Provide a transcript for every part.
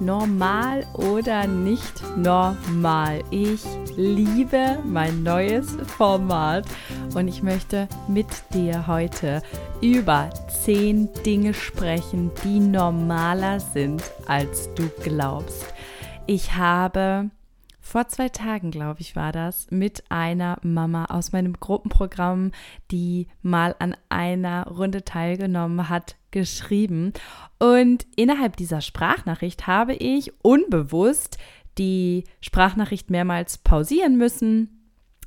normal oder nicht normal. Ich liebe mein neues Format und ich möchte mit dir heute über zehn Dinge sprechen, die normaler sind, als du glaubst. Ich habe vor zwei Tagen, glaube ich, war das, mit einer Mama aus meinem Gruppenprogramm, die mal an einer Runde teilgenommen hat, geschrieben. Und innerhalb dieser Sprachnachricht habe ich unbewusst die Sprachnachricht mehrmals pausieren müssen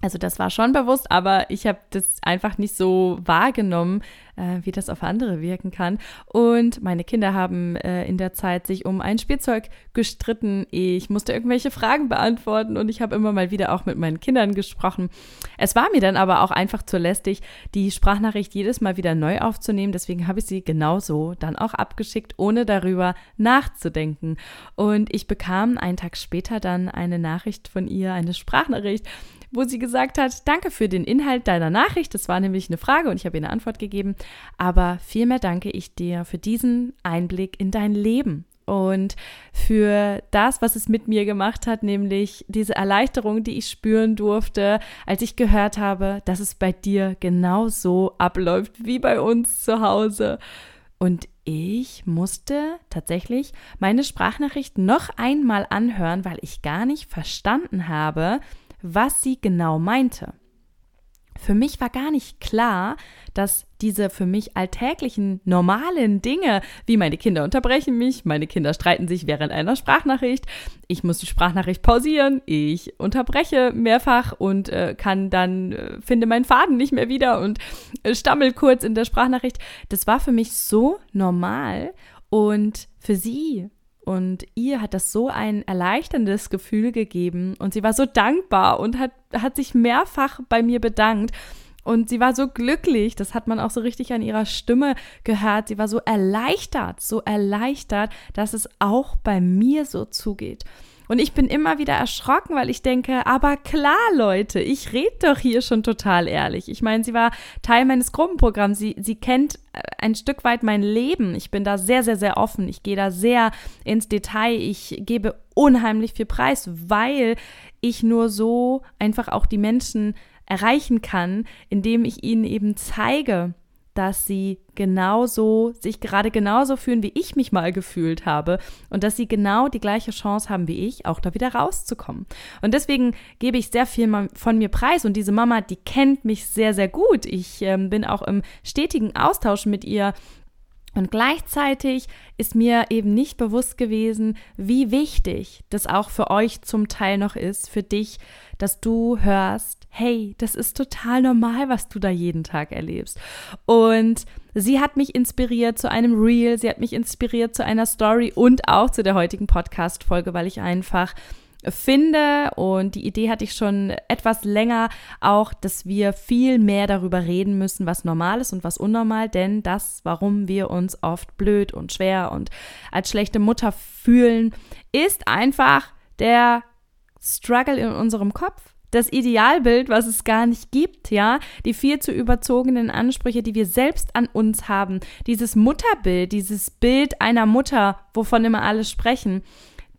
also das war schon bewusst, aber ich habe das einfach nicht so wahrgenommen, äh, wie das auf andere wirken kann. Und meine Kinder haben äh, in der Zeit sich um ein Spielzeug gestritten. Ich musste irgendwelche Fragen beantworten und ich habe immer mal wieder auch mit meinen Kindern gesprochen. Es war mir dann aber auch einfach zu lästig, die Sprachnachricht jedes Mal wieder neu aufzunehmen. Deswegen habe ich sie genauso dann auch abgeschickt, ohne darüber nachzudenken. Und ich bekam einen Tag später dann eine Nachricht von ihr, eine Sprachnachricht wo sie gesagt hat, danke für den Inhalt deiner Nachricht. Das war nämlich eine Frage und ich habe ihr eine Antwort gegeben. Aber vielmehr danke ich dir für diesen Einblick in dein Leben und für das, was es mit mir gemacht hat, nämlich diese Erleichterung, die ich spüren durfte, als ich gehört habe, dass es bei dir genauso abläuft wie bei uns zu Hause. Und ich musste tatsächlich meine Sprachnachricht noch einmal anhören, weil ich gar nicht verstanden habe, was sie genau meinte. Für mich war gar nicht klar, dass diese für mich alltäglichen, normalen Dinge, wie meine Kinder unterbrechen mich, meine Kinder streiten sich während einer Sprachnachricht, ich muss die Sprachnachricht pausieren, ich unterbreche mehrfach und äh, kann dann, äh, finde meinen Faden nicht mehr wieder und äh, stammel kurz in der Sprachnachricht. Das war für mich so normal und für sie und ihr hat das so ein erleichterndes Gefühl gegeben und sie war so dankbar und hat, hat sich mehrfach bei mir bedankt. Und sie war so glücklich, das hat man auch so richtig an ihrer Stimme gehört. Sie war so erleichtert, so erleichtert, dass es auch bei mir so zugeht. Und ich bin immer wieder erschrocken, weil ich denke, aber klar, Leute, ich rede doch hier schon total ehrlich. Ich meine, sie war Teil meines Gruppenprogramms. Sie, sie kennt äh, ein Stück weit mein Leben. Ich bin da sehr, sehr, sehr offen. Ich gehe da sehr ins Detail. Ich gebe unheimlich viel Preis, weil ich nur so einfach auch die Menschen erreichen kann, indem ich ihnen eben zeige, dass sie genauso, sich gerade genauso fühlen, wie ich mich mal gefühlt habe und dass sie genau die gleiche Chance haben wie ich, auch da wieder rauszukommen. Und deswegen gebe ich sehr viel von mir preis und diese Mama, die kennt mich sehr, sehr gut. Ich äh, bin auch im stetigen Austausch mit ihr und gleichzeitig ist mir eben nicht bewusst gewesen, wie wichtig das auch für euch zum Teil noch ist, für dich, dass du hörst, hey, das ist total normal, was du da jeden Tag erlebst. Und sie hat mich inspiriert zu einem Reel, sie hat mich inspiriert zu einer Story und auch zu der heutigen Podcast-Folge, weil ich einfach finde. Und die Idee hatte ich schon etwas länger auch, dass wir viel mehr darüber reden müssen, was normal ist und was unnormal, denn das, warum wir uns oft blöd und schwer und als schlechte Mutter fühlen, ist einfach der Struggle in unserem Kopf. Das Idealbild, was es gar nicht gibt, ja, die viel zu überzogenen Ansprüche, die wir selbst an uns haben, dieses Mutterbild, dieses Bild einer Mutter, wovon immer alle sprechen,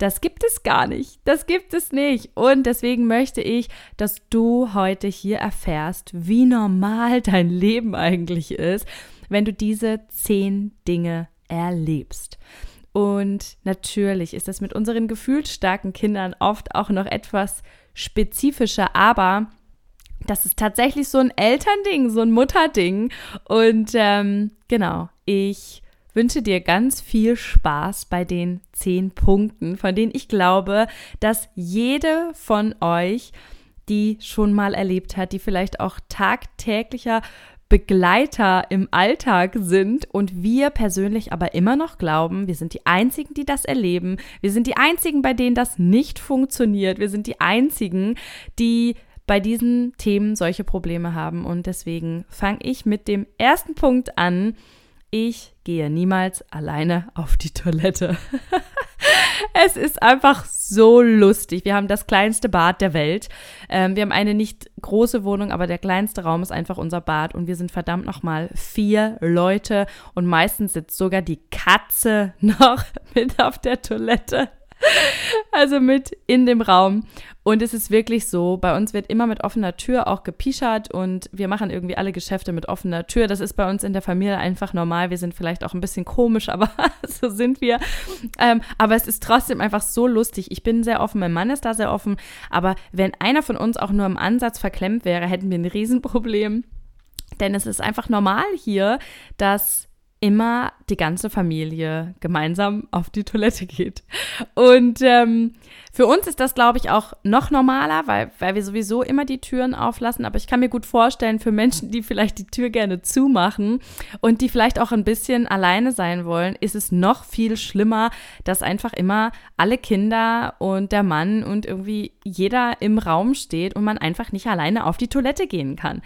das gibt es gar nicht. Das gibt es nicht. Und deswegen möchte ich, dass du heute hier erfährst, wie normal dein Leben eigentlich ist, wenn du diese zehn Dinge erlebst. Und natürlich ist das mit unseren gefühlsstarken Kindern oft auch noch etwas spezifischer, aber das ist tatsächlich so ein Elternding, so ein Mutterding. Und ähm, genau, ich wünsche dir ganz viel Spaß bei den zehn Punkten, von denen ich glaube, dass jede von euch, die schon mal erlebt hat, die vielleicht auch tagtäglicher Begleiter im Alltag sind und wir persönlich aber immer noch glauben, wir sind die Einzigen, die das erleben. Wir sind die Einzigen, bei denen das nicht funktioniert. Wir sind die Einzigen, die bei diesen Themen solche Probleme haben. Und deswegen fange ich mit dem ersten Punkt an. Ich gehe niemals alleine auf die Toilette. es ist einfach so lustig. Wir haben das kleinste Bad der Welt. Ähm, wir haben eine nicht große Wohnung, aber der kleinste Raum ist einfach unser Bad. Und wir sind verdammt nochmal vier Leute. Und meistens sitzt sogar die Katze noch mit auf der Toilette. Also mit in dem Raum. Und es ist wirklich so, bei uns wird immer mit offener Tür auch gepischert und wir machen irgendwie alle Geschäfte mit offener Tür. Das ist bei uns in der Familie einfach normal. Wir sind vielleicht auch ein bisschen komisch, aber so sind wir. Ähm, aber es ist trotzdem einfach so lustig. Ich bin sehr offen, mein Mann ist da sehr offen. Aber wenn einer von uns auch nur im Ansatz verklemmt wäre, hätten wir ein Riesenproblem. Denn es ist einfach normal hier, dass immer die ganze Familie gemeinsam auf die Toilette geht. Und ähm, für uns ist das, glaube ich, auch noch normaler, weil, weil wir sowieso immer die Türen auflassen. Aber ich kann mir gut vorstellen, für Menschen, die vielleicht die Tür gerne zumachen und die vielleicht auch ein bisschen alleine sein wollen, ist es noch viel schlimmer, dass einfach immer alle Kinder und der Mann und irgendwie jeder im Raum steht und man einfach nicht alleine auf die Toilette gehen kann.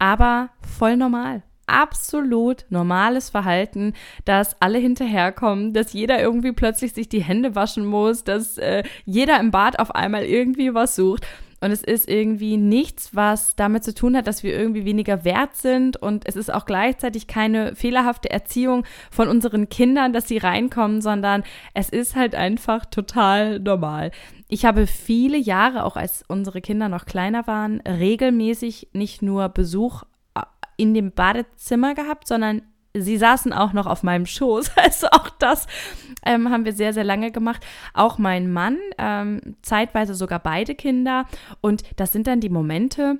Aber voll normal absolut normales Verhalten, dass alle hinterherkommen, dass jeder irgendwie plötzlich sich die Hände waschen muss, dass äh, jeder im Bad auf einmal irgendwie was sucht. Und es ist irgendwie nichts, was damit zu tun hat, dass wir irgendwie weniger wert sind. Und es ist auch gleichzeitig keine fehlerhafte Erziehung von unseren Kindern, dass sie reinkommen, sondern es ist halt einfach total normal. Ich habe viele Jahre, auch als unsere Kinder noch kleiner waren, regelmäßig nicht nur Besuch in dem Badezimmer gehabt, sondern sie saßen auch noch auf meinem Schoß. Also auch das ähm, haben wir sehr, sehr lange gemacht. Auch mein Mann, ähm, zeitweise sogar beide Kinder. Und das sind dann die Momente,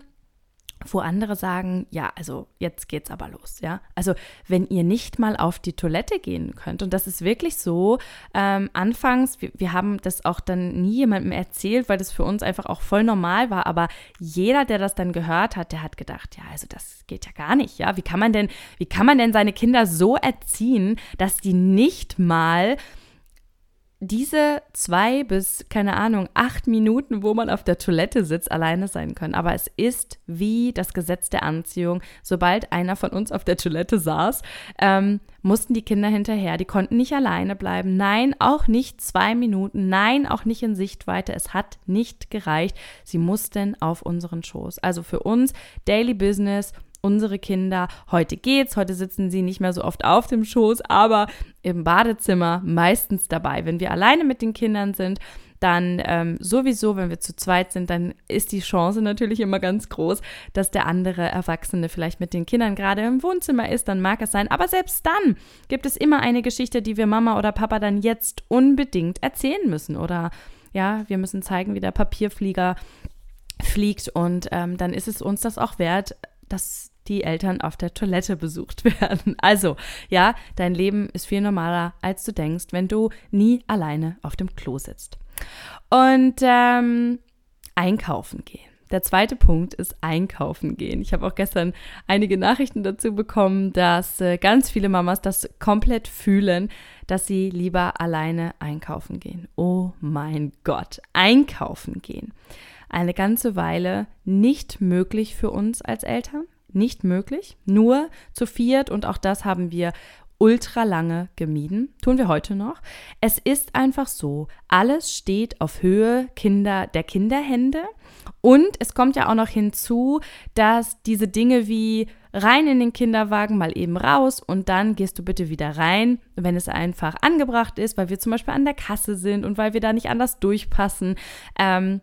wo andere sagen, ja, also jetzt geht's aber los, ja. Also wenn ihr nicht mal auf die Toilette gehen könnt, und das ist wirklich so, ähm, anfangs, wir, wir haben das auch dann nie jemandem erzählt, weil das für uns einfach auch voll normal war, aber jeder, der das dann gehört hat, der hat gedacht, ja, also das geht ja gar nicht, ja. Wie kann man denn, wie kann man denn seine Kinder so erziehen, dass die nicht mal diese zwei bis, keine Ahnung, acht Minuten, wo man auf der Toilette sitzt, alleine sein können. Aber es ist wie das Gesetz der Anziehung. Sobald einer von uns auf der Toilette saß, ähm, mussten die Kinder hinterher. Die konnten nicht alleine bleiben. Nein, auch nicht zwei Minuten. Nein, auch nicht in Sichtweite. Es hat nicht gereicht. Sie mussten auf unseren Schoß. Also für uns Daily Business unsere Kinder, heute geht's, heute sitzen sie nicht mehr so oft auf dem Schoß, aber im Badezimmer meistens dabei. Wenn wir alleine mit den Kindern sind, dann ähm, sowieso, wenn wir zu zweit sind, dann ist die Chance natürlich immer ganz groß, dass der andere Erwachsene vielleicht mit den Kindern gerade im Wohnzimmer ist, dann mag es sein. Aber selbst dann gibt es immer eine Geschichte, die wir Mama oder Papa dann jetzt unbedingt erzählen müssen. Oder ja, wir müssen zeigen, wie der Papierflieger fliegt und ähm, dann ist es uns das auch wert, dass die Eltern auf der Toilette besucht werden. Also, ja, dein Leben ist viel normaler, als du denkst, wenn du nie alleine auf dem Klo sitzt. Und ähm, einkaufen gehen. Der zweite Punkt ist einkaufen gehen. Ich habe auch gestern einige Nachrichten dazu bekommen, dass äh, ganz viele Mamas das komplett fühlen, dass sie lieber alleine einkaufen gehen. Oh mein Gott, einkaufen gehen. Eine ganze Weile nicht möglich für uns als Eltern nicht möglich, nur zu viert und auch das haben wir ultra lange gemieden, tun wir heute noch. Es ist einfach so, alles steht auf Höhe Kinder der Kinderhände und es kommt ja auch noch hinzu, dass diese Dinge wie rein in den Kinderwagen, mal eben raus und dann gehst du bitte wieder rein, wenn es einfach angebracht ist, weil wir zum Beispiel an der Kasse sind und weil wir da nicht anders durchpassen. Ähm,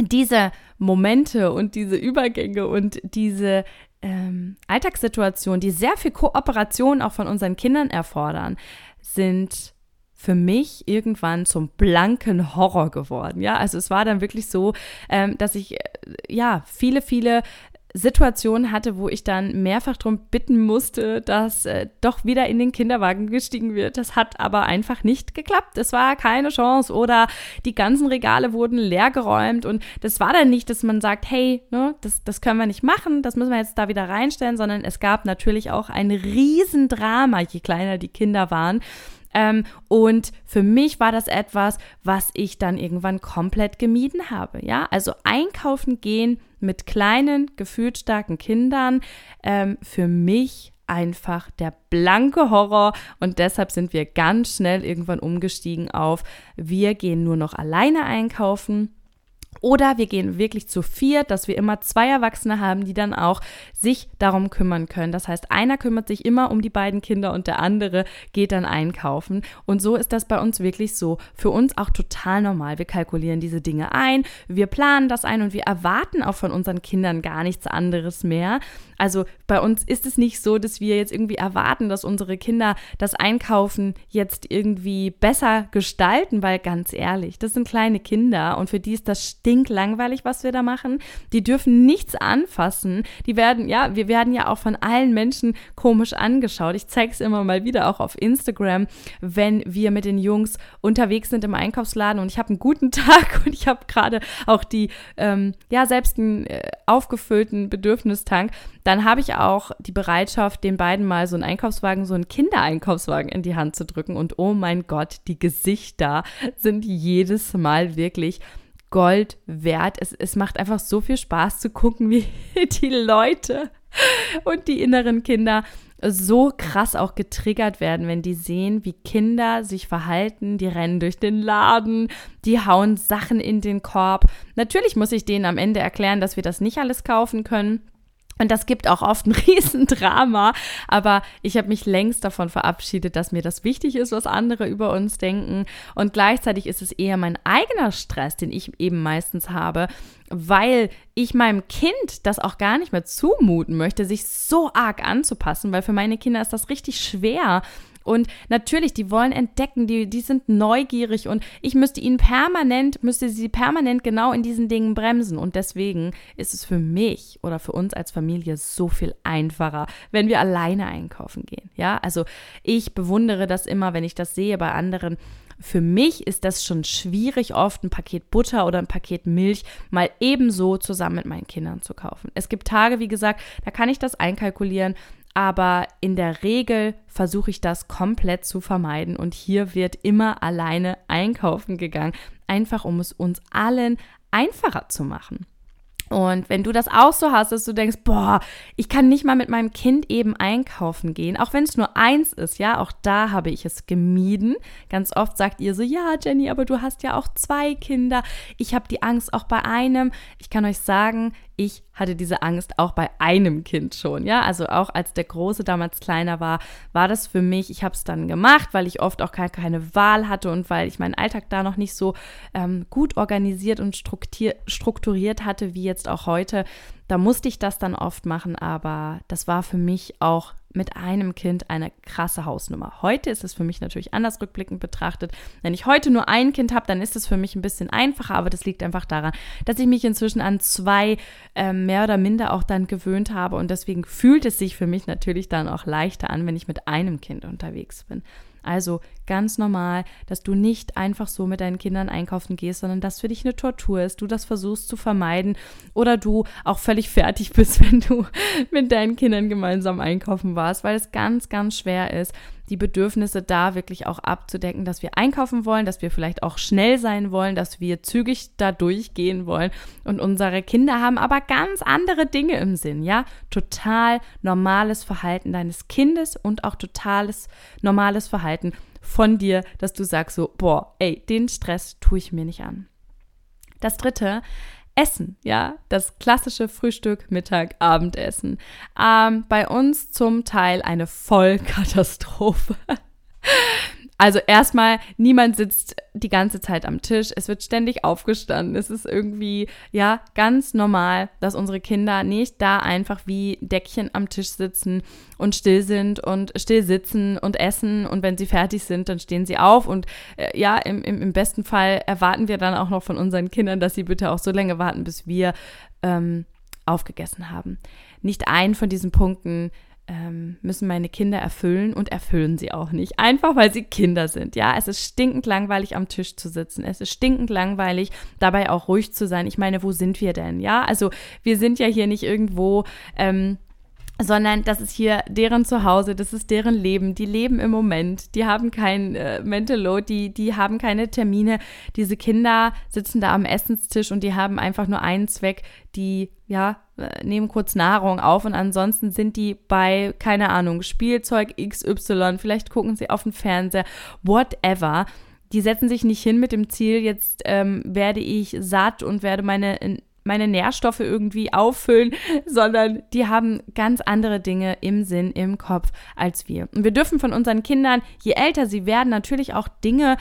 diese Momente und diese Übergänge und diese ähm, Alltagssituationen, die sehr viel Kooperation auch von unseren Kindern erfordern, sind für mich irgendwann zum blanken Horror geworden. Ja, also es war dann wirklich so, ähm, dass ich äh, ja viele, viele Situationen hatte, wo ich dann mehrfach darum bitten musste, dass äh, doch wieder in den Kinderwagen gestiegen wird. Das hat aber einfach nicht geklappt. Es war keine Chance. Oder die ganzen Regale wurden leergeräumt und das war dann nicht, dass man sagt, hey, ne, das, das können wir nicht machen, das müssen wir jetzt da wieder reinstellen, sondern es gab natürlich auch ein Riesendrama, je kleiner die Kinder waren. Ähm, und für mich war das etwas, was ich dann irgendwann komplett gemieden habe. Ja, also einkaufen gehen mit kleinen, gefühlt starken Kindern, ähm, für mich einfach der blanke Horror und deshalb sind wir ganz schnell irgendwann umgestiegen auf, wir gehen nur noch alleine einkaufen oder wir gehen wirklich zu viert, dass wir immer zwei Erwachsene haben, die dann auch sich darum kümmern können. Das heißt, einer kümmert sich immer um die beiden Kinder und der andere geht dann einkaufen. Und so ist das bei uns wirklich so. Für uns auch total normal. Wir kalkulieren diese Dinge ein, wir planen das ein und wir erwarten auch von unseren Kindern gar nichts anderes mehr. Also bei uns ist es nicht so, dass wir jetzt irgendwie erwarten, dass unsere Kinder das Einkaufen jetzt irgendwie besser gestalten, weil ganz ehrlich, das sind kleine Kinder und für die ist das stinklangweilig, was wir da machen. Die dürfen nichts anfassen. Die werden, ja, wir werden ja auch von allen Menschen komisch angeschaut. Ich zeige es immer mal wieder auch auf Instagram, wenn wir mit den Jungs unterwegs sind im Einkaufsladen und ich habe einen guten Tag und ich habe gerade auch die, ähm, ja, selbst einen äh, aufgefüllten Bedürfnistank dann habe ich auch die Bereitschaft, den beiden mal so einen Einkaufswagen, so einen Kindereinkaufswagen in die Hand zu drücken. Und oh mein Gott, die Gesichter sind jedes Mal wirklich Gold wert. Es, es macht einfach so viel Spaß zu gucken, wie die Leute und die inneren Kinder so krass auch getriggert werden, wenn die sehen, wie Kinder sich verhalten, die rennen durch den Laden, die hauen Sachen in den Korb. Natürlich muss ich denen am Ende erklären, dass wir das nicht alles kaufen können. Und das gibt auch oft ein Riesendrama, aber ich habe mich längst davon verabschiedet, dass mir das wichtig ist, was andere über uns denken. Und gleichzeitig ist es eher mein eigener Stress, den ich eben meistens habe, weil ich meinem Kind das auch gar nicht mehr zumuten möchte, sich so arg anzupassen, weil für meine Kinder ist das richtig schwer, und natürlich, die wollen entdecken, die, die sind neugierig und ich müsste ihnen permanent, müsste sie permanent genau in diesen Dingen bremsen. Und deswegen ist es für mich oder für uns als Familie so viel einfacher, wenn wir alleine einkaufen gehen. Ja, also ich bewundere das immer, wenn ich das sehe bei anderen. Für mich ist das schon schwierig, oft ein Paket Butter oder ein Paket Milch mal ebenso zusammen mit meinen Kindern zu kaufen. Es gibt Tage, wie gesagt, da kann ich das einkalkulieren aber in der Regel versuche ich das komplett zu vermeiden und hier wird immer alleine einkaufen gegangen, einfach um es uns allen einfacher zu machen. Und wenn du das auch so hast, dass du denkst, boah, ich kann nicht mal mit meinem Kind eben einkaufen gehen, auch wenn es nur eins ist, ja, auch da habe ich es gemieden. Ganz oft sagt ihr so, ja, Jenny, aber du hast ja auch zwei Kinder. Ich habe die Angst auch bei einem. Ich kann euch sagen, ich hatte diese Angst auch bei einem Kind schon, ja, also auch als der Große damals kleiner war, war das für mich, ich habe es dann gemacht, weil ich oft auch gar keine Wahl hatte und weil ich meinen Alltag da noch nicht so ähm, gut organisiert und strukturiert hatte wie jetzt auch heute. Da musste ich das dann oft machen, aber das war für mich auch mit einem Kind eine krasse Hausnummer. Heute ist es für mich natürlich anders rückblickend betrachtet. Wenn ich heute nur ein Kind habe, dann ist es für mich ein bisschen einfacher, aber das liegt einfach daran, dass ich mich inzwischen an zwei äh, mehr oder minder auch dann gewöhnt habe und deswegen fühlt es sich für mich natürlich dann auch leichter an, wenn ich mit einem Kind unterwegs bin. Also ganz normal, dass du nicht einfach so mit deinen Kindern einkaufen gehst, sondern dass für dich eine Tortur ist, du das versuchst zu vermeiden oder du auch völlig fertig bist, wenn du mit deinen Kindern gemeinsam einkaufen warst, weil es ganz, ganz schwer ist, die Bedürfnisse da wirklich auch abzudecken, dass wir einkaufen wollen, dass wir vielleicht auch schnell sein wollen, dass wir zügig da durchgehen wollen. Und unsere Kinder haben aber ganz andere Dinge im Sinn, ja? Total normales Verhalten deines Kindes und auch totales normales Verhalten von dir, dass du sagst so, boah, ey, den Stress tue ich mir nicht an. Das dritte, Essen, ja, das klassische Frühstück, Mittag, Abendessen. Ähm, bei uns zum Teil eine Vollkatastrophe. Also erstmal, niemand sitzt die ganze Zeit am Tisch. Es wird ständig aufgestanden. Es ist irgendwie, ja, ganz normal, dass unsere Kinder nicht da einfach wie Deckchen am Tisch sitzen und still sind und still sitzen und essen. Und wenn sie fertig sind, dann stehen sie auf. Und äh, ja, im, im, im besten Fall erwarten wir dann auch noch von unseren Kindern, dass sie bitte auch so lange warten, bis wir ähm, aufgegessen haben. Nicht einen von diesen Punkten ähm, müssen meine Kinder erfüllen und erfüllen sie auch nicht. Einfach weil sie Kinder sind. Ja, es ist stinkend langweilig am Tisch zu sitzen. Es ist stinkend langweilig, dabei auch ruhig zu sein. Ich meine, wo sind wir denn? Ja, also wir sind ja hier nicht irgendwo. Ähm, sondern das ist hier deren Zuhause, das ist deren Leben. Die leben im Moment, die haben kein äh, Mental Load, die, die haben keine Termine. Diese Kinder sitzen da am Essenstisch und die haben einfach nur einen Zweck, die, ja, äh, nehmen kurz Nahrung auf und ansonsten sind die bei, keine Ahnung, Spielzeug XY, vielleicht gucken sie auf den Fernseher, whatever. Die setzen sich nicht hin mit dem Ziel, jetzt ähm, werde ich satt und werde meine meine Nährstoffe irgendwie auffüllen, sondern die haben ganz andere Dinge im Sinn, im Kopf als wir. Und wir dürfen von unseren Kindern, je älter sie werden, natürlich auch Dinge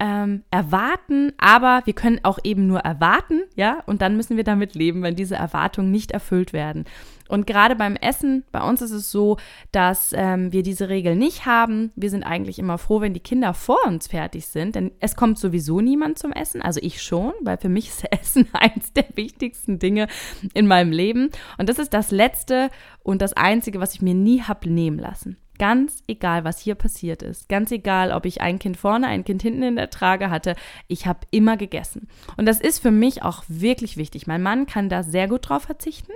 ähm, erwarten, aber wir können auch eben nur erwarten, ja, und dann müssen wir damit leben, wenn diese Erwartungen nicht erfüllt werden. Und gerade beim Essen, bei uns ist es so, dass ähm, wir diese Regel nicht haben. Wir sind eigentlich immer froh, wenn die Kinder vor uns fertig sind, denn es kommt sowieso niemand zum Essen. Also ich schon, weil für mich ist Essen eins der wichtigsten Dinge in meinem Leben. Und das ist das Letzte und das Einzige, was ich mir nie habe nehmen lassen. Ganz egal, was hier passiert ist. Ganz egal, ob ich ein Kind vorne, ein Kind hinten in der Trage hatte. Ich habe immer gegessen. Und das ist für mich auch wirklich wichtig. Mein Mann kann da sehr gut drauf verzichten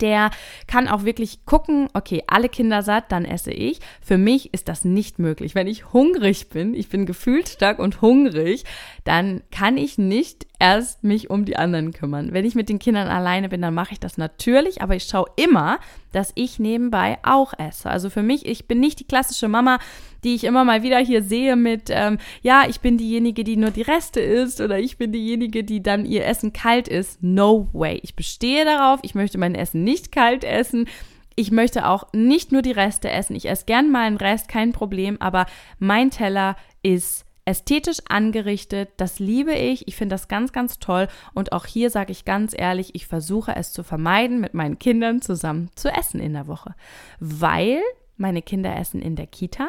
der kann auch wirklich gucken, okay, alle Kinder satt, dann esse ich. Für mich ist das nicht möglich. Wenn ich hungrig bin, ich bin gefühlt stark und hungrig, dann kann ich nicht erst mich um die anderen kümmern. Wenn ich mit den Kindern alleine bin, dann mache ich das natürlich, aber ich schaue immer, dass ich nebenbei auch esse. Also für mich, ich bin nicht die klassische Mama, die ich immer mal wieder hier sehe mit, ähm, ja, ich bin diejenige, die nur die Reste isst oder ich bin diejenige, die dann ihr Essen kalt isst. No way. Ich bestehe darauf, ich möchte mein Essen nicht kalt essen. Ich möchte auch nicht nur die Reste essen. Ich esse gern mal einen Rest, kein Problem, aber mein Teller ist ästhetisch angerichtet. Das liebe ich. Ich finde das ganz, ganz toll. Und auch hier sage ich ganz ehrlich, ich versuche es zu vermeiden, mit meinen Kindern zusammen zu essen in der Woche. Weil meine Kinder essen in der Kita.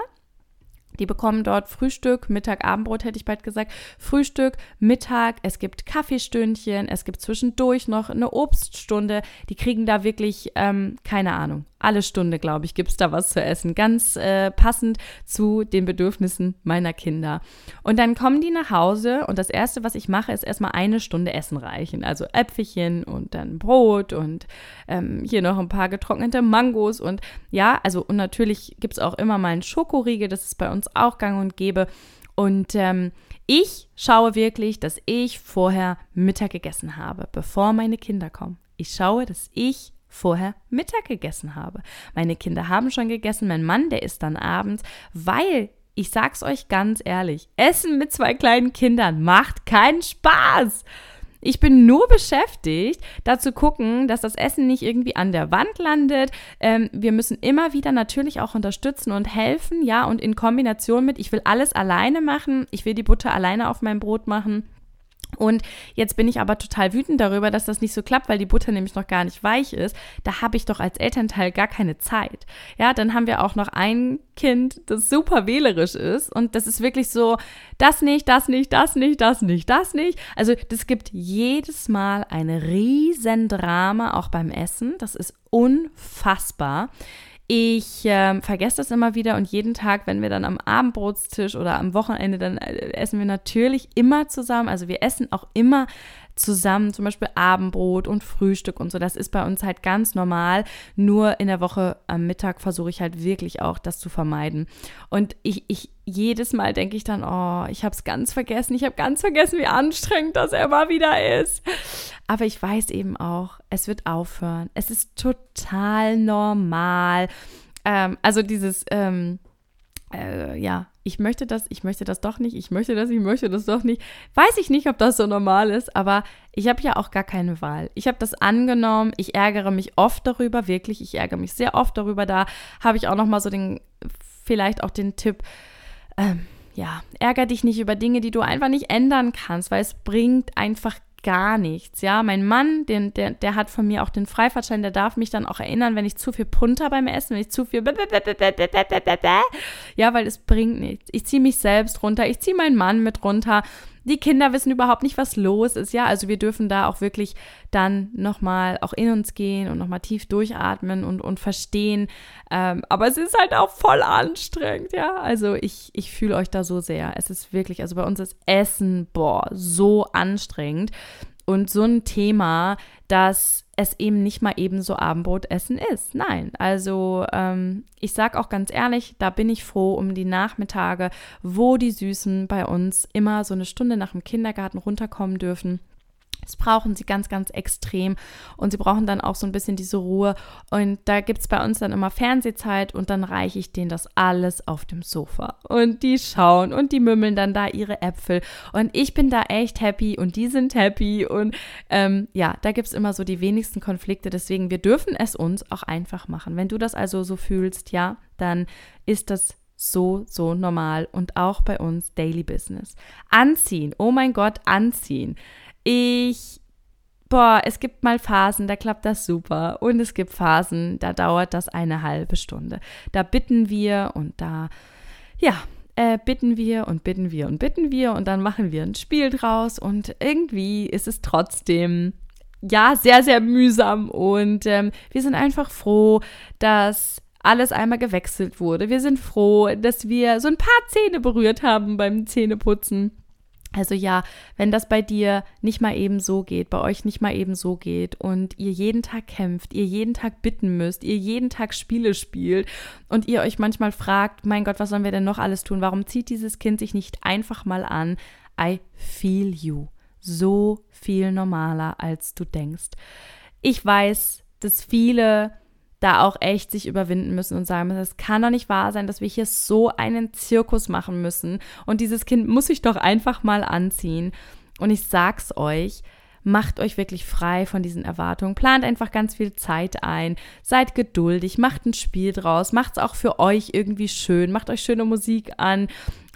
Die bekommen dort Frühstück, Mittag, Abendbrot hätte ich bald gesagt. Frühstück, Mittag, es gibt Kaffeestündchen, es gibt zwischendurch noch eine Obststunde. Die kriegen da wirklich, ähm, keine Ahnung, alle Stunde, glaube ich, gibt es da was zu essen. Ganz äh, passend zu den Bedürfnissen meiner Kinder. Und dann kommen die nach Hause und das Erste, was ich mache, ist erstmal eine Stunde Essen reichen. Also Äpfelchen und dann Brot und ähm, hier noch ein paar getrocknete Mangos. Und ja, also und natürlich gibt es auch immer mal einen Schokoriegel, das ist bei uns auch gang und gäbe. Und ähm, ich schaue wirklich, dass ich vorher Mittag gegessen habe, bevor meine Kinder kommen. Ich schaue, dass ich vorher Mittag gegessen habe. Meine Kinder haben schon gegessen, mein Mann, der isst dann abends, weil ich sag's euch ganz ehrlich, Essen mit zwei kleinen Kindern macht keinen Spaß. Ich bin nur beschäftigt, da zu gucken, dass das Essen nicht irgendwie an der Wand landet. Ähm, wir müssen immer wieder natürlich auch unterstützen und helfen, ja, und in Kombination mit, ich will alles alleine machen, ich will die Butter alleine auf mein Brot machen. Und jetzt bin ich aber total wütend darüber, dass das nicht so klappt, weil die Butter nämlich noch gar nicht weich ist. Da habe ich doch als Elternteil gar keine Zeit. Ja, dann haben wir auch noch ein Kind, das super wählerisch ist. Und das ist wirklich so, das nicht, das nicht, das nicht, das nicht, das nicht. Also das gibt jedes Mal ein riesen Drama, auch beim Essen. Das ist unfassbar. Ich äh, vergesse das immer wieder und jeden Tag, wenn wir dann am Abendbrotstisch oder am Wochenende, dann äh, essen wir natürlich immer zusammen. Also wir essen auch immer zusammen, zum Beispiel Abendbrot und Frühstück und so. Das ist bei uns halt ganz normal. Nur in der Woche am Mittag versuche ich halt wirklich auch das zu vermeiden. Und ich, ich jedes Mal denke ich dann, oh, ich habe es ganz vergessen. Ich habe ganz vergessen, wie anstrengend das immer wieder ist. Aber ich weiß eben auch, es wird aufhören. Es ist total normal. Ähm, also dieses, ähm, äh, ja, ich möchte das, ich möchte das doch nicht, ich möchte das, ich möchte das doch nicht. Weiß ich nicht, ob das so normal ist, aber ich habe ja auch gar keine Wahl. Ich habe das angenommen, ich ärgere mich oft darüber, wirklich, ich ärgere mich sehr oft darüber. Da habe ich auch noch mal so den, vielleicht auch den Tipp, ähm, ja, ärger dich nicht über Dinge, die du einfach nicht ändern kannst, weil es bringt einfach gar nichts. Ja, mein Mann, den, der, der hat von mir auch den Freifahrtschein, der darf mich dann auch erinnern, wenn ich zu viel punter beim Essen, wenn ich zu viel. Ja, weil es bringt nichts. Ich ziehe mich selbst runter, ich ziehe meinen Mann mit runter. Die Kinder wissen überhaupt nicht, was los ist, ja. Also wir dürfen da auch wirklich dann nochmal auch in uns gehen und nochmal tief durchatmen und, und verstehen. Ähm, aber es ist halt auch voll anstrengend, ja. Also ich, ich fühle euch da so sehr. Es ist wirklich, also bei uns ist Essen, boah, so anstrengend. Und so ein Thema, dass es eben nicht mal eben so Abendbrotessen ist. Nein, also ähm, ich sage auch ganz ehrlich, da bin ich froh um die Nachmittage, wo die Süßen bei uns immer so eine Stunde nach dem Kindergarten runterkommen dürfen das brauchen sie ganz, ganz extrem. Und sie brauchen dann auch so ein bisschen diese Ruhe. Und da gibt es bei uns dann immer Fernsehzeit und dann reiche ich denen das alles auf dem Sofa. Und die schauen und die mümmeln dann da ihre Äpfel. Und ich bin da echt happy und die sind happy. Und ähm, ja, da gibt es immer so die wenigsten Konflikte. Deswegen, wir dürfen es uns auch einfach machen. Wenn du das also so fühlst, ja, dann ist das so, so normal und auch bei uns Daily Business. Anziehen, oh mein Gott, anziehen. Ich, boah, es gibt mal Phasen, da klappt das super. Und es gibt Phasen, da dauert das eine halbe Stunde. Da bitten wir und da, ja, äh, bitten wir und bitten wir und bitten wir und dann machen wir ein Spiel draus und irgendwie ist es trotzdem ja sehr, sehr mühsam und ähm, wir sind einfach froh, dass alles einmal gewechselt wurde. Wir sind froh, dass wir so ein paar Zähne berührt haben beim Zähneputzen. Also ja, wenn das bei dir nicht mal eben so geht, bei euch nicht mal eben so geht und ihr jeden Tag kämpft, ihr jeden Tag bitten müsst, ihr jeden Tag Spiele spielt und ihr euch manchmal fragt, mein Gott, was sollen wir denn noch alles tun? Warum zieht dieses Kind sich nicht einfach mal an? I feel you. So viel normaler, als du denkst. Ich weiß, dass viele da auch echt sich überwinden müssen und sagen müssen, es kann doch nicht wahr sein, dass wir hier so einen Zirkus machen müssen. Und dieses Kind muss sich doch einfach mal anziehen. Und ich sag's euch, macht euch wirklich frei von diesen Erwartungen, plant einfach ganz viel Zeit ein, seid geduldig, macht ein Spiel draus, macht's auch für euch irgendwie schön, macht euch schöne Musik an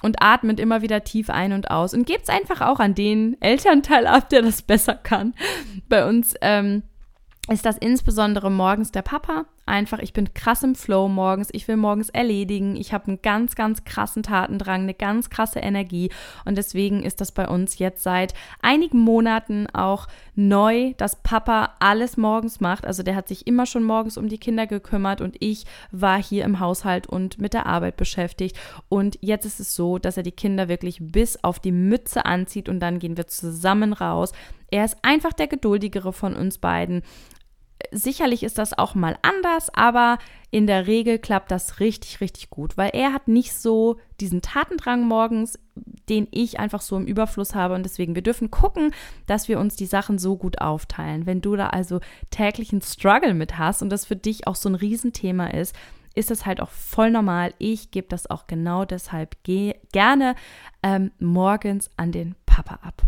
und atmet immer wieder tief ein und aus. Und gebt's einfach auch an den Elternteil ab, der das besser kann. Bei uns ähm, ist das insbesondere morgens der Papa. Einfach, ich bin krass im Flow morgens, ich will morgens erledigen, ich habe einen ganz, ganz krassen Tatendrang, eine ganz krasse Energie und deswegen ist das bei uns jetzt seit einigen Monaten auch neu, dass Papa alles morgens macht. Also der hat sich immer schon morgens um die Kinder gekümmert und ich war hier im Haushalt und mit der Arbeit beschäftigt und jetzt ist es so, dass er die Kinder wirklich bis auf die Mütze anzieht und dann gehen wir zusammen raus. Er ist einfach der geduldigere von uns beiden. Sicherlich ist das auch mal anders, aber in der Regel klappt das richtig, richtig gut, weil er hat nicht so diesen Tatendrang morgens, den ich einfach so im Überfluss habe. Und deswegen, wir dürfen gucken, dass wir uns die Sachen so gut aufteilen. Wenn du da also täglichen Struggle mit hast und das für dich auch so ein Riesenthema ist, ist das halt auch voll normal. Ich gebe das auch genau deshalb gerne ähm, morgens an den Papa ab.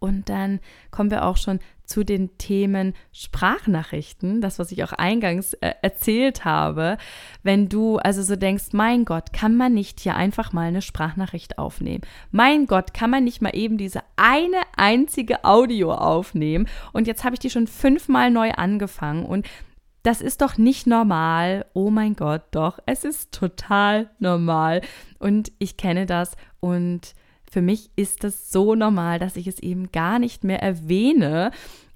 Und dann kommen wir auch schon zu den Themen Sprachnachrichten, das, was ich auch eingangs äh, erzählt habe. Wenn du also so denkst, mein Gott, kann man nicht hier einfach mal eine Sprachnachricht aufnehmen? Mein Gott, kann man nicht mal eben diese eine einzige Audio aufnehmen? Und jetzt habe ich die schon fünfmal neu angefangen und das ist doch nicht normal. Oh mein Gott, doch, es ist total normal. Und ich kenne das und für mich ist das so normal, dass ich es eben gar nicht mehr erwähne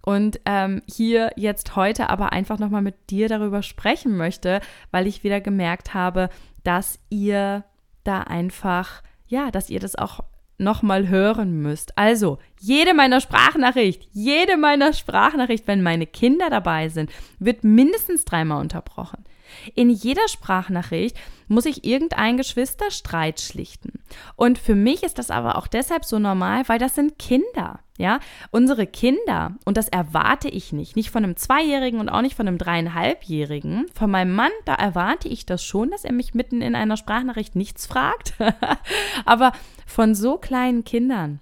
und ähm, hier jetzt heute aber einfach nochmal mit dir darüber sprechen möchte, weil ich wieder gemerkt habe, dass ihr da einfach, ja, dass ihr das auch nochmal hören müsst. Also, jede meiner Sprachnachricht, jede meiner Sprachnachricht, wenn meine Kinder dabei sind, wird mindestens dreimal unterbrochen. In jeder Sprachnachricht muss ich irgendeinen Geschwisterstreit schlichten. Und für mich ist das aber auch deshalb so normal, weil das sind Kinder. Ja, unsere Kinder, und das erwarte ich nicht, nicht von einem Zweijährigen und auch nicht von einem Dreieinhalbjährigen. Von meinem Mann, da erwarte ich das schon, dass er mich mitten in einer Sprachnachricht nichts fragt. aber von so kleinen Kindern,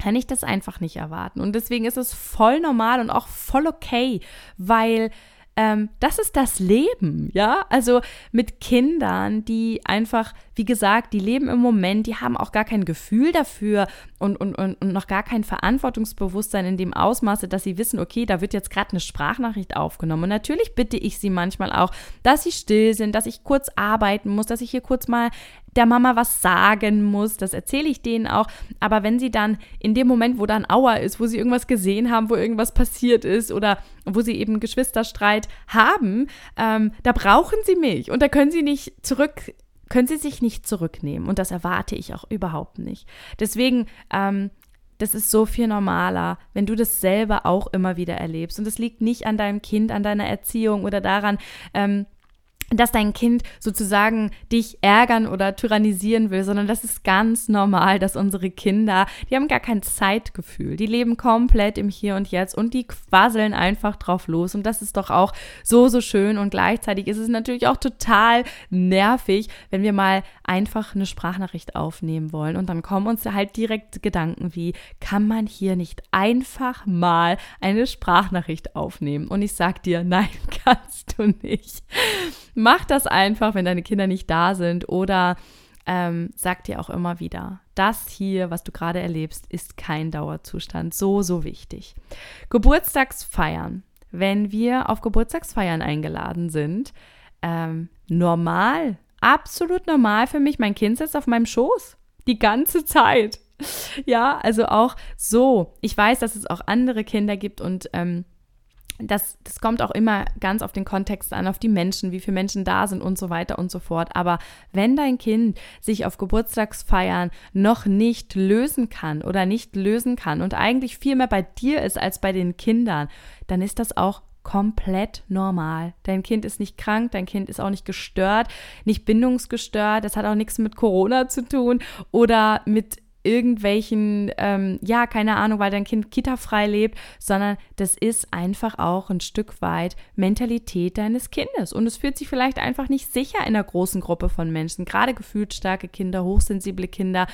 kann ich das einfach nicht erwarten. Und deswegen ist es voll normal und auch voll okay, weil ähm, das ist das Leben, ja. Also mit Kindern, die einfach, wie gesagt, die leben im Moment, die haben auch gar kein Gefühl dafür und, und, und, und noch gar kein Verantwortungsbewusstsein in dem Ausmaße, dass sie wissen, okay, da wird jetzt gerade eine Sprachnachricht aufgenommen. Und natürlich bitte ich sie manchmal auch, dass sie still sind, dass ich kurz arbeiten muss, dass ich hier kurz mal der Mama was sagen muss, das erzähle ich denen auch. Aber wenn sie dann in dem Moment, wo dann Auer ist, wo sie irgendwas gesehen haben, wo irgendwas passiert ist oder wo sie eben Geschwisterstreit haben, ähm, da brauchen sie mich und da können sie nicht zurück, können sie sich nicht zurücknehmen. Und das erwarte ich auch überhaupt nicht. Deswegen ähm, das ist so viel normaler, wenn du das selber auch immer wieder erlebst. Und es liegt nicht an deinem Kind, an deiner Erziehung oder daran, ähm, dass dein Kind sozusagen dich ärgern oder tyrannisieren will, sondern das ist ganz normal, dass unsere Kinder, die haben gar kein Zeitgefühl, die leben komplett im Hier und Jetzt und die quasseln einfach drauf los. Und das ist doch auch so, so schön. Und gleichzeitig ist es natürlich auch total nervig, wenn wir mal einfach eine Sprachnachricht aufnehmen wollen. Und dann kommen uns halt direkt Gedanken wie, kann man hier nicht einfach mal eine Sprachnachricht aufnehmen? Und ich sag dir, nein, kannst du nicht mach das einfach, wenn deine Kinder nicht da sind oder ähm, sag dir auch immer wieder, das hier, was du gerade erlebst, ist kein Dauerzustand. So, so wichtig. Geburtstagsfeiern. Wenn wir auf Geburtstagsfeiern eingeladen sind, ähm, normal, absolut normal für mich. Mein Kind sitzt auf meinem Schoß die ganze Zeit. Ja, also auch so. Ich weiß, dass es auch andere Kinder gibt und ähm, das, das kommt auch immer ganz auf den Kontext an, auf die Menschen, wie viele Menschen da sind und so weiter und so fort. Aber wenn dein Kind sich auf Geburtstagsfeiern noch nicht lösen kann oder nicht lösen kann und eigentlich viel mehr bei dir ist als bei den Kindern, dann ist das auch komplett normal. Dein Kind ist nicht krank, dein Kind ist auch nicht gestört, nicht bindungsgestört, das hat auch nichts mit Corona zu tun oder mit irgendwelchen, ähm, ja, keine Ahnung, weil dein Kind kita-frei lebt, sondern das ist einfach auch ein Stück weit Mentalität deines Kindes. Und es fühlt sich vielleicht einfach nicht sicher in einer großen Gruppe von Menschen. Gerade gefühlsstarke Kinder, hochsensible Kinder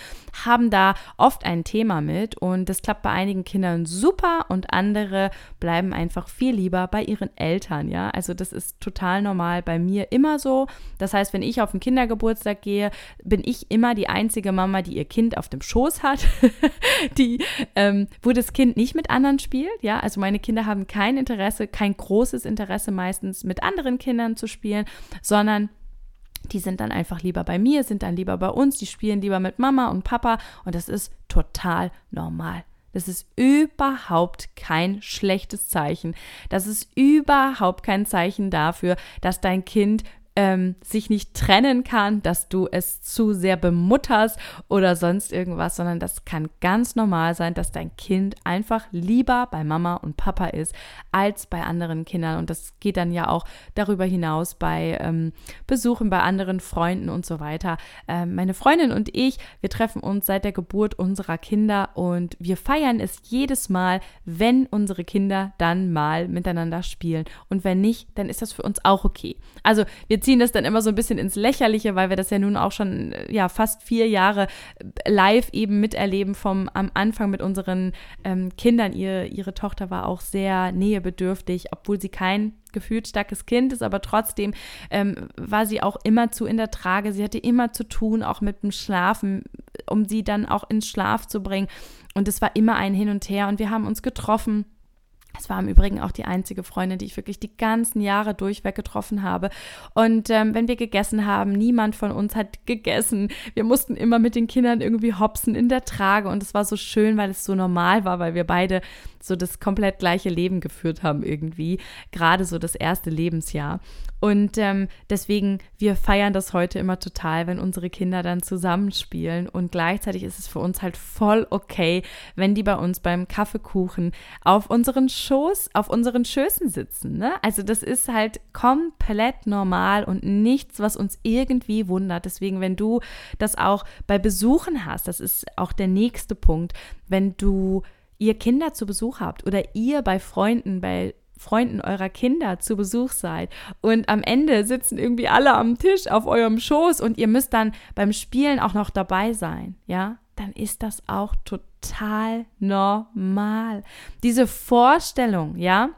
haben da oft ein Thema mit. Und das klappt bei einigen Kindern super und andere bleiben einfach viel lieber bei ihren Eltern. Ja, also das ist total normal bei mir immer so. Das heißt, wenn ich auf den Kindergeburtstag gehe, bin ich immer die einzige Mama, die ihr Kind auf dem Schoß Schoß hat, die, ähm, wo das Kind nicht mit anderen spielt. Ja, also meine Kinder haben kein Interesse, kein großes Interesse meistens mit anderen Kindern zu spielen, sondern die sind dann einfach lieber bei mir, sind dann lieber bei uns, die spielen lieber mit Mama und Papa und das ist total normal. Das ist überhaupt kein schlechtes Zeichen. Das ist überhaupt kein Zeichen dafür, dass dein Kind ähm, sich nicht trennen kann, dass du es zu sehr bemutterst oder sonst irgendwas, sondern das kann ganz normal sein, dass dein Kind einfach lieber bei Mama und Papa ist als bei anderen Kindern. Und das geht dann ja auch darüber hinaus bei ähm, Besuchen bei anderen Freunden und so weiter. Ähm, meine Freundin und ich, wir treffen uns seit der Geburt unserer Kinder und wir feiern es jedes Mal, wenn unsere Kinder dann mal miteinander spielen. Und wenn nicht, dann ist das für uns auch okay. Also wir wir ziehen das dann immer so ein bisschen ins Lächerliche, weil wir das ja nun auch schon äh, ja fast vier Jahre äh, live eben miterleben vom am Anfang mit unseren ähm, Kindern. Ihr, ihre Tochter war auch sehr nähebedürftig, obwohl sie kein gefühlt starkes Kind ist, aber trotzdem ähm, war sie auch immer zu in der Trage. Sie hatte immer zu tun, auch mit dem Schlafen, um sie dann auch ins Schlaf zu bringen. Und es war immer ein Hin und Her und wir haben uns getroffen es war im Übrigen auch die einzige Freundin, die ich wirklich die ganzen Jahre durchweg getroffen habe. Und ähm, wenn wir gegessen haben, niemand von uns hat gegessen. Wir mussten immer mit den Kindern irgendwie hopsen in der Trage. Und es war so schön, weil es so normal war, weil wir beide so das komplett gleiche Leben geführt haben irgendwie, gerade so das erste Lebensjahr. Und ähm, deswegen, wir feiern das heute immer total, wenn unsere Kinder dann zusammenspielen. Und gleichzeitig ist es für uns halt voll okay, wenn die bei uns beim Kaffeekuchen auf unseren Schoß, auf unseren Schößen sitzen. Ne? Also das ist halt komplett normal und nichts, was uns irgendwie wundert. Deswegen, wenn du das auch bei Besuchen hast, das ist auch der nächste Punkt, wenn du ihr Kinder zu Besuch habt oder ihr bei Freunden, bei Freunden eurer Kinder zu Besuch seid und am Ende sitzen irgendwie alle am Tisch auf eurem Schoß und ihr müsst dann beim Spielen auch noch dabei sein, ja, dann ist das auch total normal. Diese Vorstellung, ja,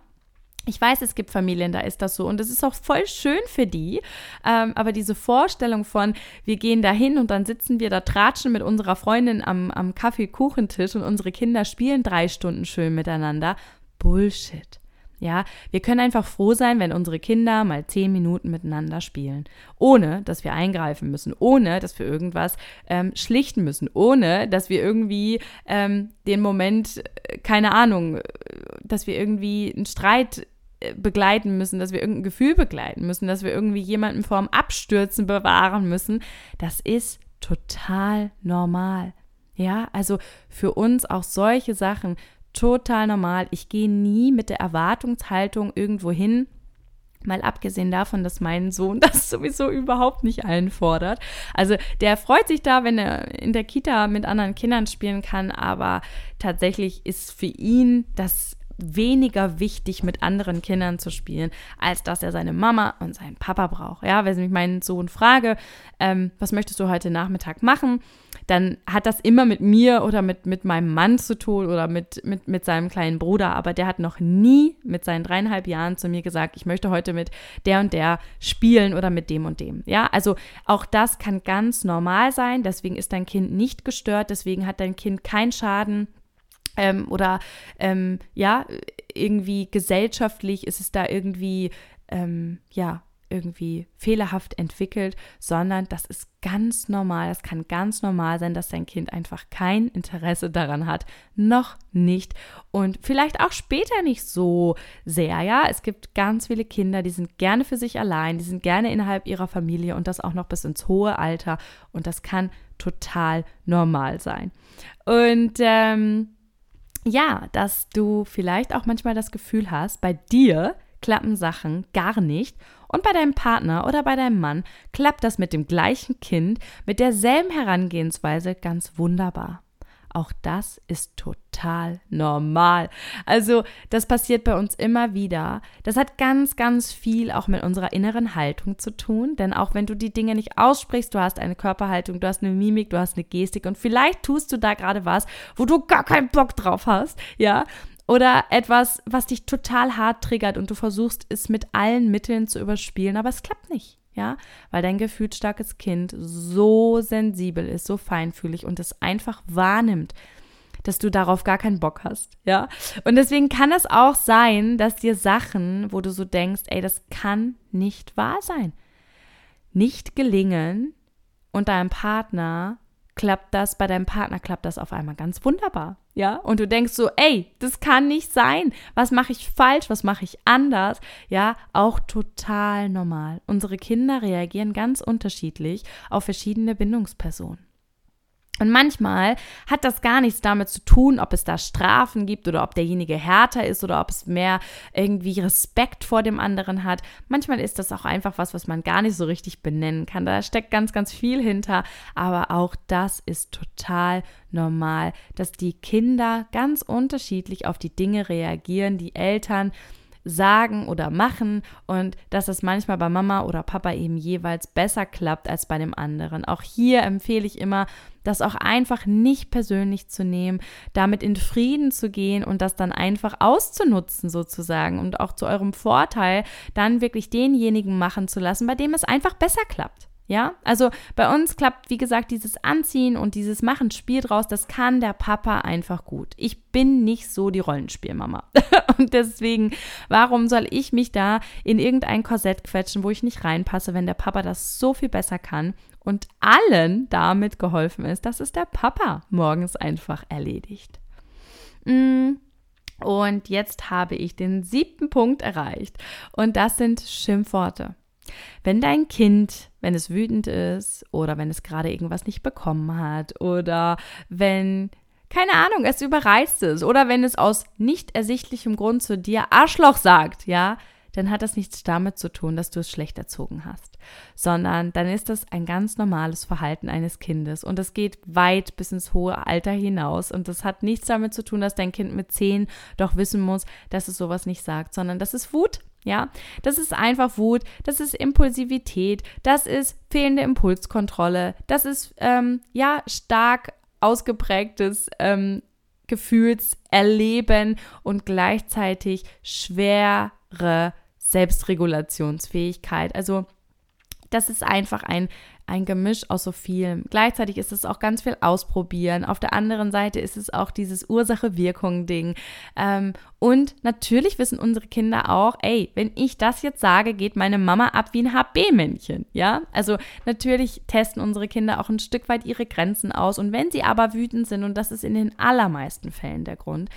ich weiß, es gibt Familien, da ist das so und es ist auch voll schön für die. Ähm, aber diese Vorstellung von, wir gehen da hin und dann sitzen wir da, tratschen mit unserer Freundin am, am Kaffeekuchentisch und unsere Kinder spielen drei Stunden schön miteinander. Bullshit. Ja, wir können einfach froh sein, wenn unsere Kinder mal zehn Minuten miteinander spielen, ohne dass wir eingreifen müssen, ohne dass wir irgendwas ähm, schlichten müssen, ohne dass wir irgendwie ähm, den Moment, äh, keine Ahnung, äh, dass wir irgendwie einen Streit begleiten müssen, dass wir irgendein Gefühl begleiten müssen, dass wir irgendwie jemanden vorm Abstürzen bewahren müssen. Das ist total normal. Ja, also für uns auch solche Sachen total normal. Ich gehe nie mit der Erwartungshaltung irgendwo hin, Mal abgesehen davon, dass mein Sohn das sowieso überhaupt nicht einfordert. Also der freut sich da, wenn er in der Kita mit anderen Kindern spielen kann, aber tatsächlich ist für ihn das weniger wichtig, mit anderen Kindern zu spielen, als dass er seine Mama und seinen Papa braucht. Ja, wenn ich meinen Sohn frage, ähm, was möchtest du heute Nachmittag machen, dann hat das immer mit mir oder mit, mit meinem Mann zu tun oder mit, mit, mit seinem kleinen Bruder. Aber der hat noch nie mit seinen dreieinhalb Jahren zu mir gesagt, ich möchte heute mit der und der spielen oder mit dem und dem. Ja, also auch das kann ganz normal sein. Deswegen ist dein Kind nicht gestört. Deswegen hat dein Kind keinen Schaden ähm, oder ähm, ja, irgendwie gesellschaftlich ist es da irgendwie, ähm, ja, irgendwie fehlerhaft entwickelt, sondern das ist ganz normal. Es kann ganz normal sein, dass dein Kind einfach kein Interesse daran hat. Noch nicht. Und vielleicht auch später nicht so sehr. Ja, es gibt ganz viele Kinder, die sind gerne für sich allein, die sind gerne innerhalb ihrer Familie und das auch noch bis ins hohe Alter. Und das kann total normal sein. Und ähm, ja, dass du vielleicht auch manchmal das Gefühl hast, bei dir klappen Sachen gar nicht und bei deinem Partner oder bei deinem Mann klappt das mit dem gleichen Kind, mit derselben Herangehensweise ganz wunderbar. Auch das ist total normal. Also das passiert bei uns immer wieder. Das hat ganz, ganz viel auch mit unserer inneren Haltung zu tun. Denn auch wenn du die Dinge nicht aussprichst, du hast eine Körperhaltung, du hast eine Mimik, du hast eine Gestik und vielleicht tust du da gerade was, wo du gar keinen Bock drauf hast, ja. Oder etwas, was dich total hart triggert und du versuchst es mit allen Mitteln zu überspielen, aber es klappt nicht ja, weil dein gefühlsstarkes Kind so sensibel ist, so feinfühlig und es einfach wahrnimmt, dass du darauf gar keinen Bock hast, ja? Und deswegen kann es auch sein, dass dir Sachen, wo du so denkst, ey, das kann nicht wahr sein, nicht gelingen und deinem Partner klappt das, bei deinem Partner klappt das auf einmal ganz wunderbar. Ja, und du denkst so, ey, das kann nicht sein. Was mache ich falsch? Was mache ich anders? Ja, auch total normal. Unsere Kinder reagieren ganz unterschiedlich auf verschiedene Bindungspersonen. Und manchmal hat das gar nichts damit zu tun, ob es da Strafen gibt oder ob derjenige härter ist oder ob es mehr irgendwie Respekt vor dem anderen hat. Manchmal ist das auch einfach was, was man gar nicht so richtig benennen kann. Da steckt ganz, ganz viel hinter. Aber auch das ist total normal, dass die Kinder ganz unterschiedlich auf die Dinge reagieren, die Eltern sagen oder machen und dass es manchmal bei Mama oder Papa eben jeweils besser klappt als bei dem anderen. Auch hier empfehle ich immer, das auch einfach nicht persönlich zu nehmen, damit in Frieden zu gehen und das dann einfach auszunutzen sozusagen und auch zu eurem Vorteil dann wirklich denjenigen machen zu lassen, bei dem es einfach besser klappt. Ja, also bei uns klappt, wie gesagt, dieses Anziehen und dieses Machen Spiel draus, das kann der Papa einfach gut. Ich bin nicht so die Rollenspielmama. und deswegen, warum soll ich mich da in irgendein Korsett quetschen, wo ich nicht reinpasse, wenn der Papa das so viel besser kann und allen damit geholfen ist, dass es der Papa morgens einfach erledigt. Mm. Und jetzt habe ich den siebten Punkt erreicht. Und das sind Schimpfworte. Wenn dein Kind, wenn es wütend ist oder wenn es gerade irgendwas nicht bekommen hat oder wenn, keine Ahnung, es überreizt ist oder wenn es aus nicht ersichtlichem Grund zu dir Arschloch sagt, ja, dann hat das nichts damit zu tun, dass du es schlecht erzogen hast, sondern dann ist das ein ganz normales Verhalten eines Kindes und es geht weit bis ins hohe Alter hinaus und das hat nichts damit zu tun, dass dein Kind mit zehn doch wissen muss, dass es sowas nicht sagt, sondern das ist Wut, ja, das ist einfach Wut, das ist Impulsivität, das ist fehlende Impulskontrolle, das ist ähm, ja stark ausgeprägtes ähm, Gefühlserleben und gleichzeitig schwere Selbstregulationsfähigkeit. Also das ist einfach ein ein Gemisch aus so viel. Gleichzeitig ist es auch ganz viel Ausprobieren. Auf der anderen Seite ist es auch dieses Ursache-Wirkung-Ding. Ähm, und natürlich wissen unsere Kinder auch, ey, wenn ich das jetzt sage, geht meine Mama ab wie ein HB-Männchen. Ja, also natürlich testen unsere Kinder auch ein Stück weit ihre Grenzen aus. Und wenn sie aber wütend sind, und das ist in den allermeisten Fällen der Grund,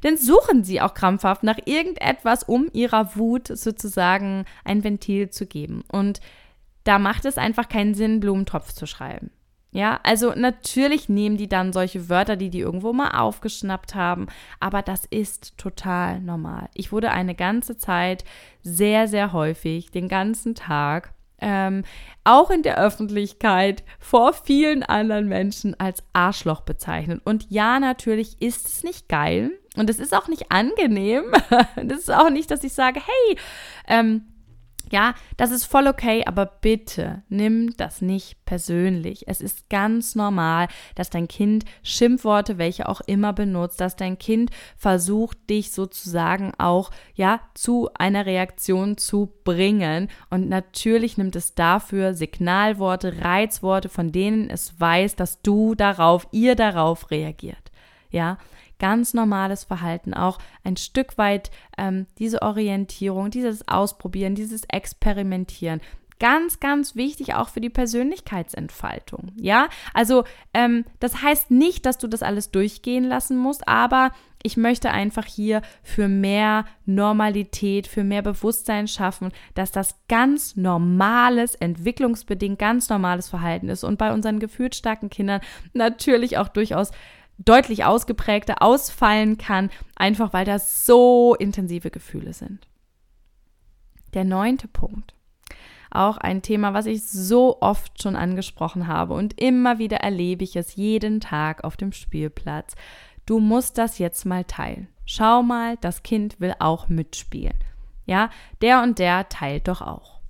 dann suchen sie auch krampfhaft nach irgendetwas, um ihrer Wut sozusagen ein Ventil zu geben. Und da macht es einfach keinen Sinn, Blumentopf zu schreiben. Ja, also natürlich nehmen die dann solche Wörter, die die irgendwo mal aufgeschnappt haben, aber das ist total normal. Ich wurde eine ganze Zeit sehr, sehr häufig, den ganzen Tag, ähm, auch in der Öffentlichkeit vor vielen anderen Menschen als Arschloch bezeichnet. Und ja, natürlich ist es nicht geil und es ist auch nicht angenehm. das ist auch nicht, dass ich sage, hey, ähm, ja, das ist voll okay, aber bitte nimm das nicht persönlich. Es ist ganz normal, dass dein Kind Schimpfworte, welche auch immer benutzt, dass dein Kind versucht, dich sozusagen auch, ja, zu einer Reaktion zu bringen. Und natürlich nimmt es dafür Signalworte, Reizworte, von denen es weiß, dass du darauf, ihr darauf reagiert. Ja, ganz normales Verhalten, auch ein Stück weit ähm, diese Orientierung, dieses Ausprobieren, dieses Experimentieren. Ganz, ganz wichtig auch für die Persönlichkeitsentfaltung. Ja, also ähm, das heißt nicht, dass du das alles durchgehen lassen musst, aber ich möchte einfach hier für mehr Normalität, für mehr Bewusstsein schaffen, dass das ganz normales, entwicklungsbedingt ganz normales Verhalten ist und bei unseren gefühlsstarken Kindern natürlich auch durchaus deutlich ausgeprägter ausfallen kann, einfach weil das so intensive Gefühle sind. Der neunte Punkt. Auch ein Thema, was ich so oft schon angesprochen habe und immer wieder erlebe ich es jeden Tag auf dem Spielplatz. Du musst das jetzt mal teilen. Schau mal, das Kind will auch mitspielen. Ja, der und der teilt doch auch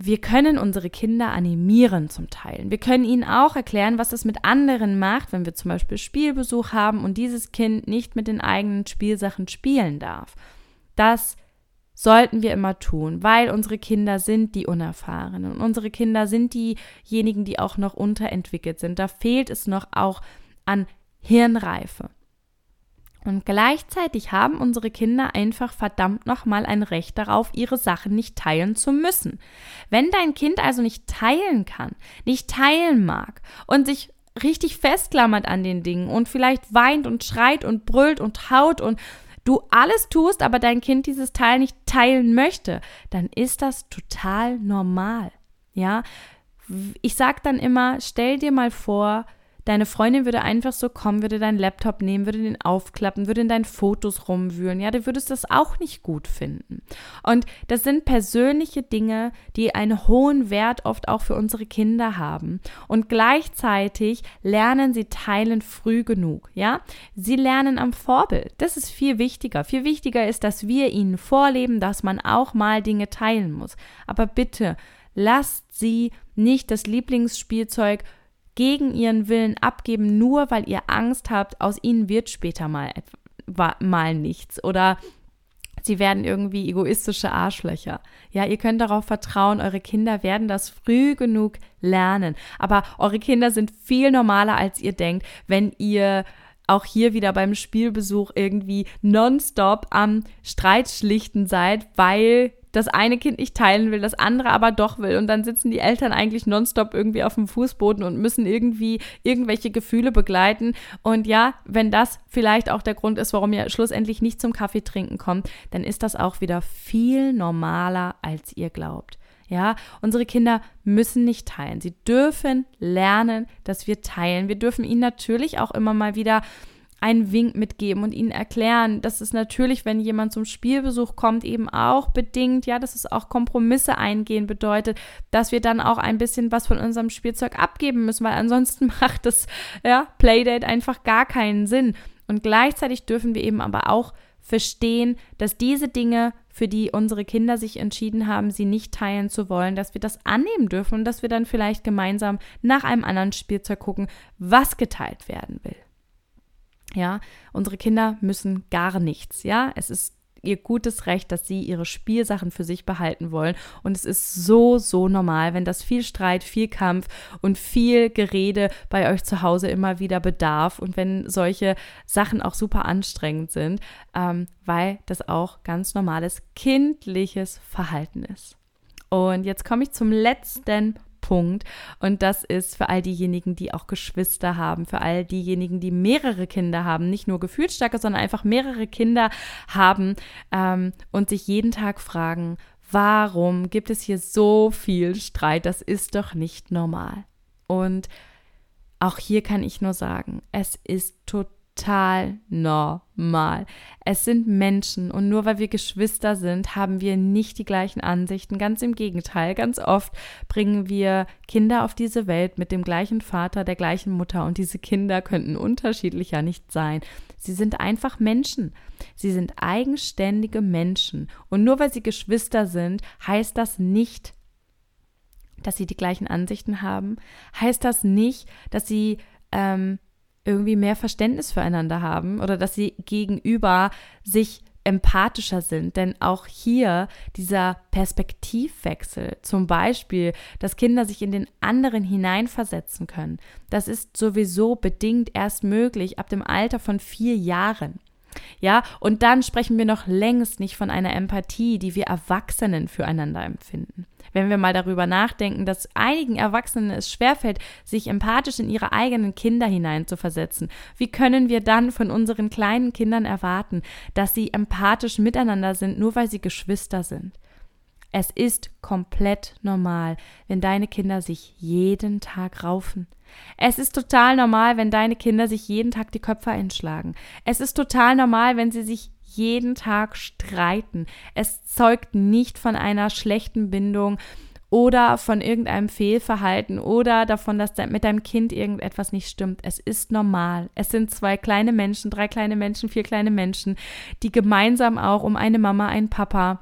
wir können unsere Kinder animieren zum Teilen. Wir können ihnen auch erklären, was das mit anderen macht, wenn wir zum Beispiel Spielbesuch haben und dieses Kind nicht mit den eigenen Spielsachen spielen darf. Das sollten wir immer tun, weil unsere Kinder sind die Unerfahrenen und unsere Kinder sind diejenigen, die auch noch unterentwickelt sind. Da fehlt es noch auch an Hirnreife. Und gleichzeitig haben unsere Kinder einfach verdammt nochmal ein Recht darauf, ihre Sachen nicht teilen zu müssen. Wenn dein Kind also nicht teilen kann, nicht teilen mag und sich richtig festklammert an den Dingen und vielleicht weint und schreit und brüllt und haut und du alles tust, aber dein Kind dieses Teil nicht teilen möchte, dann ist das total normal. Ja, ich sag dann immer, stell dir mal vor, Deine Freundin würde einfach so kommen, würde deinen Laptop nehmen, würde den aufklappen, würde in deinen Fotos rumwühlen. Ja, du würdest das auch nicht gut finden. Und das sind persönliche Dinge, die einen hohen Wert oft auch für unsere Kinder haben. Und gleichzeitig lernen sie teilen früh genug. Ja, sie lernen am Vorbild. Das ist viel wichtiger. Viel wichtiger ist, dass wir ihnen vorleben, dass man auch mal Dinge teilen muss. Aber bitte, lasst sie nicht das Lieblingsspielzeug gegen ihren Willen abgeben, nur weil ihr Angst habt, aus ihnen wird später mal, mal nichts. Oder sie werden irgendwie egoistische Arschlöcher. Ja, ihr könnt darauf vertrauen, eure Kinder werden das früh genug lernen. Aber eure Kinder sind viel normaler, als ihr denkt, wenn ihr auch hier wieder beim Spielbesuch irgendwie nonstop am Streitschlichten seid, weil das eine Kind nicht teilen will, das andere aber doch will. Und dann sitzen die Eltern eigentlich nonstop irgendwie auf dem Fußboden und müssen irgendwie irgendwelche Gefühle begleiten. Und ja, wenn das vielleicht auch der Grund ist, warum ihr schlussendlich nicht zum Kaffee trinken kommt, dann ist das auch wieder viel normaler, als ihr glaubt. Ja, unsere Kinder müssen nicht teilen. Sie dürfen lernen, dass wir teilen. Wir dürfen ihnen natürlich auch immer mal wieder einen Wink mitgeben und ihnen erklären, dass es natürlich, wenn jemand zum Spielbesuch kommt, eben auch bedingt, ja, dass es auch Kompromisse eingehen bedeutet, dass wir dann auch ein bisschen was von unserem Spielzeug abgeben müssen, weil ansonsten macht das ja, Playdate einfach gar keinen Sinn. Und gleichzeitig dürfen wir eben aber auch verstehen, dass diese Dinge, für die unsere Kinder sich entschieden haben, sie nicht teilen zu wollen, dass wir das annehmen dürfen und dass wir dann vielleicht gemeinsam nach einem anderen Spielzeug gucken, was geteilt werden will. Ja, unsere Kinder müssen gar nichts. Ja, es ist ihr gutes Recht, dass sie ihre Spielsachen für sich behalten wollen. Und es ist so, so normal, wenn das viel Streit, viel Kampf und viel Gerede bei euch zu Hause immer wieder bedarf und wenn solche Sachen auch super anstrengend sind, ähm, weil das auch ganz normales kindliches Verhalten ist. Und jetzt komme ich zum letzten Punkt. Und das ist für all diejenigen, die auch Geschwister haben, für all diejenigen, die mehrere Kinder haben, nicht nur gefühlsstarke, sondern einfach mehrere Kinder haben ähm, und sich jeden Tag fragen, warum gibt es hier so viel Streit? Das ist doch nicht normal. Und auch hier kann ich nur sagen, es ist total total normal. Es sind Menschen und nur weil wir Geschwister sind, haben wir nicht die gleichen Ansichten. Ganz im Gegenteil, ganz oft bringen wir Kinder auf diese Welt mit dem gleichen Vater, der gleichen Mutter und diese Kinder könnten unterschiedlicher nicht sein. Sie sind einfach Menschen. Sie sind eigenständige Menschen. Und nur weil sie Geschwister sind, heißt das nicht, dass sie die gleichen Ansichten haben. Heißt das nicht, dass sie ähm, irgendwie mehr Verständnis füreinander haben oder dass sie gegenüber sich empathischer sind. Denn auch hier dieser Perspektivwechsel, zum Beispiel, dass Kinder sich in den anderen hineinversetzen können, das ist sowieso bedingt erst möglich ab dem Alter von vier Jahren. Ja, und dann sprechen wir noch längst nicht von einer Empathie, die wir Erwachsenen füreinander empfinden. Wenn wir mal darüber nachdenken, dass einigen Erwachsenen es schwerfällt, sich empathisch in ihre eigenen Kinder hineinzuversetzen, wie können wir dann von unseren kleinen Kindern erwarten, dass sie empathisch miteinander sind, nur weil sie Geschwister sind? Es ist komplett normal, wenn deine Kinder sich jeden Tag raufen. Es ist total normal, wenn deine Kinder sich jeden Tag die Köpfe einschlagen. Es ist total normal, wenn sie sich jeden Tag streiten. Es zeugt nicht von einer schlechten Bindung oder von irgendeinem Fehlverhalten oder davon, dass mit deinem Kind irgendetwas nicht stimmt. Es ist normal. Es sind zwei kleine Menschen, drei kleine Menschen, vier kleine Menschen, die gemeinsam auch um eine Mama, einen Papa,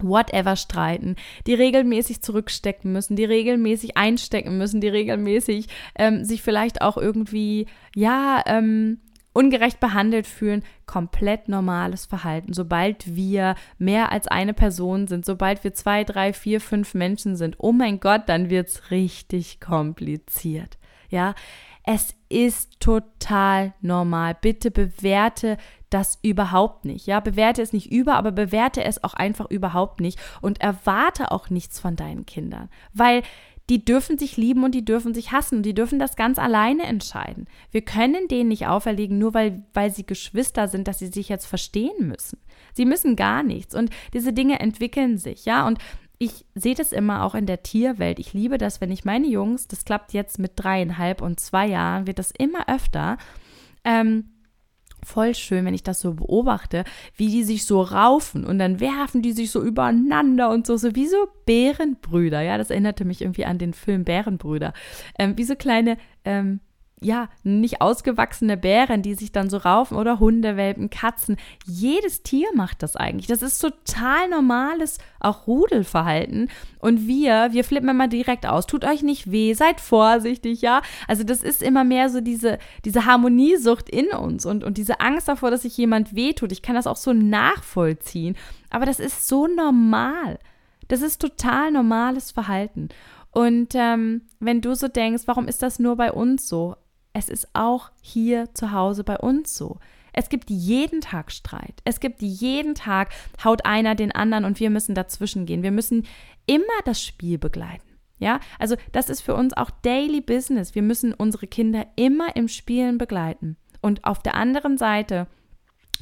whatever streiten, die regelmäßig zurückstecken müssen, die regelmäßig einstecken müssen, die regelmäßig ähm, sich vielleicht auch irgendwie, ja, ähm, ungerecht behandelt fühlen, komplett normales Verhalten. Sobald wir mehr als eine Person sind, sobald wir zwei, drei, vier, fünf Menschen sind, oh mein Gott, dann wird es richtig kompliziert. Ja, es ist total normal. Bitte bewerte das überhaupt nicht. Ja, bewerte es nicht über, aber bewerte es auch einfach überhaupt nicht und erwarte auch nichts von deinen Kindern, weil die dürfen sich lieben und die dürfen sich hassen und die dürfen das ganz alleine entscheiden. Wir können denen nicht auferlegen, nur weil, weil sie Geschwister sind, dass sie sich jetzt verstehen müssen. Sie müssen gar nichts und diese Dinge entwickeln sich, ja, und ich sehe das immer auch in der Tierwelt. Ich liebe das, wenn ich meine Jungs, das klappt jetzt mit dreieinhalb und zwei Jahren, wird das immer öfter, ähm, voll schön, wenn ich das so beobachte, wie die sich so raufen und dann werfen die sich so übereinander und so, so wie so Bärenbrüder. Ja, das erinnerte mich irgendwie an den Film Bärenbrüder. Ähm, wie so kleine ähm, ja, nicht ausgewachsene Bären, die sich dann so raufen oder Hundewelpen, Katzen. Jedes Tier macht das eigentlich. Das ist total normales, auch Rudelverhalten. Und wir, wir flippen immer direkt aus. Tut euch nicht weh, seid vorsichtig, ja. Also das ist immer mehr so diese, diese Harmoniesucht in uns und, und diese Angst davor, dass sich jemand wehtut. Ich kann das auch so nachvollziehen. Aber das ist so normal. Das ist total normales Verhalten. Und ähm, wenn du so denkst, warum ist das nur bei uns so? Es ist auch hier zu Hause bei uns so. Es gibt jeden Tag Streit. Es gibt jeden Tag haut einer den anderen und wir müssen dazwischen gehen. Wir müssen immer das Spiel begleiten. Ja, also das ist für uns auch Daily Business. Wir müssen unsere Kinder immer im Spielen begleiten. Und auf der anderen Seite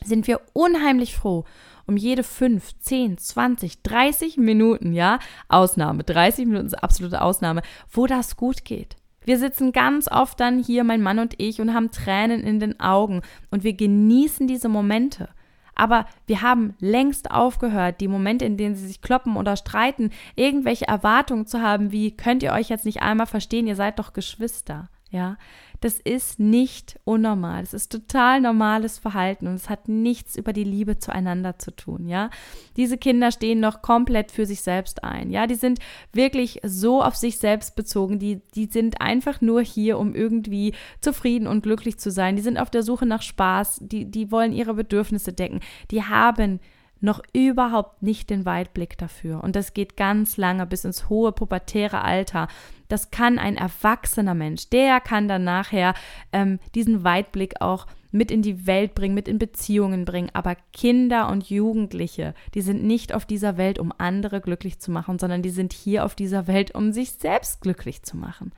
sind wir unheimlich froh um jede 5, 10, 20, 30 Minuten, ja, Ausnahme, 30 Minuten ist absolute Ausnahme, wo das gut geht. Wir sitzen ganz oft dann hier, mein Mann und ich, und haben Tränen in den Augen und wir genießen diese Momente. Aber wir haben längst aufgehört, die Momente, in denen sie sich kloppen oder streiten, irgendwelche Erwartungen zu haben, wie könnt ihr euch jetzt nicht einmal verstehen, ihr seid doch Geschwister. Ja, das ist nicht unnormal. Das ist total normales Verhalten und es hat nichts über die Liebe zueinander zu tun, ja. Diese Kinder stehen noch komplett für sich selbst ein, ja. Die sind wirklich so auf sich selbst bezogen. Die, die sind einfach nur hier, um irgendwie zufrieden und glücklich zu sein. Die sind auf der Suche nach Spaß. Die, die wollen ihre Bedürfnisse decken. Die haben noch überhaupt nicht den Weitblick dafür. Und das geht ganz lange bis ins hohe pubertäre Alter. Das kann ein erwachsener Mensch, der kann dann nachher ähm, diesen Weitblick auch mit in die Welt bringen, mit in Beziehungen bringen. Aber Kinder und Jugendliche, die sind nicht auf dieser Welt, um andere glücklich zu machen, sondern die sind hier auf dieser Welt, um sich selbst glücklich zu machen.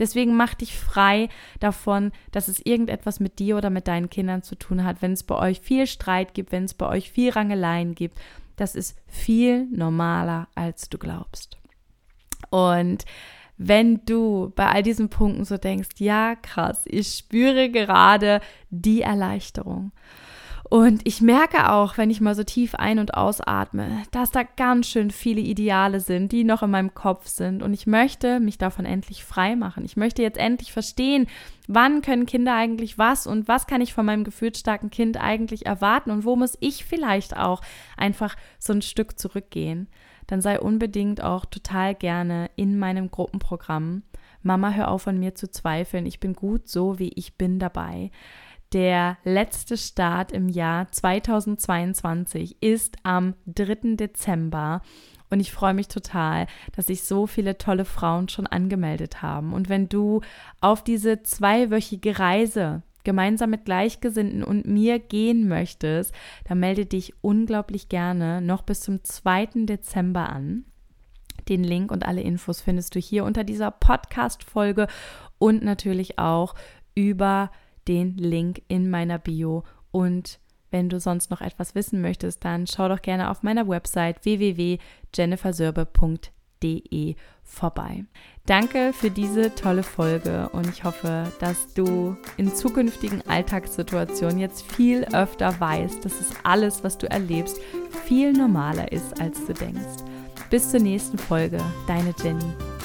Deswegen mach dich frei davon, dass es irgendetwas mit dir oder mit deinen Kindern zu tun hat, wenn es bei euch viel Streit gibt, wenn es bei euch viel Rangeleien gibt. Das ist viel normaler, als du glaubst. Und wenn du bei all diesen Punkten so denkst, ja, krass, ich spüre gerade die Erleichterung. Und ich merke auch, wenn ich mal so tief ein- und ausatme, dass da ganz schön viele Ideale sind, die noch in meinem Kopf sind. Und ich möchte mich davon endlich frei machen. Ich möchte jetzt endlich verstehen, wann können Kinder eigentlich was und was kann ich von meinem gefühlsstarken Kind eigentlich erwarten und wo muss ich vielleicht auch einfach so ein Stück zurückgehen. Dann sei unbedingt auch total gerne in meinem Gruppenprogramm. Mama, hör auf an mir zu zweifeln. Ich bin gut so, wie ich bin dabei. Der letzte Start im Jahr 2022 ist am 3. Dezember. Und ich freue mich total, dass sich so viele tolle Frauen schon angemeldet haben. Und wenn du auf diese zweiwöchige Reise gemeinsam mit Gleichgesinnten und mir gehen möchtest, dann melde dich unglaublich gerne noch bis zum 2. Dezember an. Den Link und alle Infos findest du hier unter dieser Podcast-Folge und natürlich auch über den Link in meiner Bio. Und wenn du sonst noch etwas wissen möchtest, dann schau doch gerne auf meiner Website www.jennifersörbe.de vorbei. Danke für diese tolle Folge und ich hoffe, dass du in zukünftigen Alltagssituationen jetzt viel öfter weißt, dass es alles, was du erlebst, viel normaler ist, als du denkst. Bis zur nächsten Folge, deine Jenny.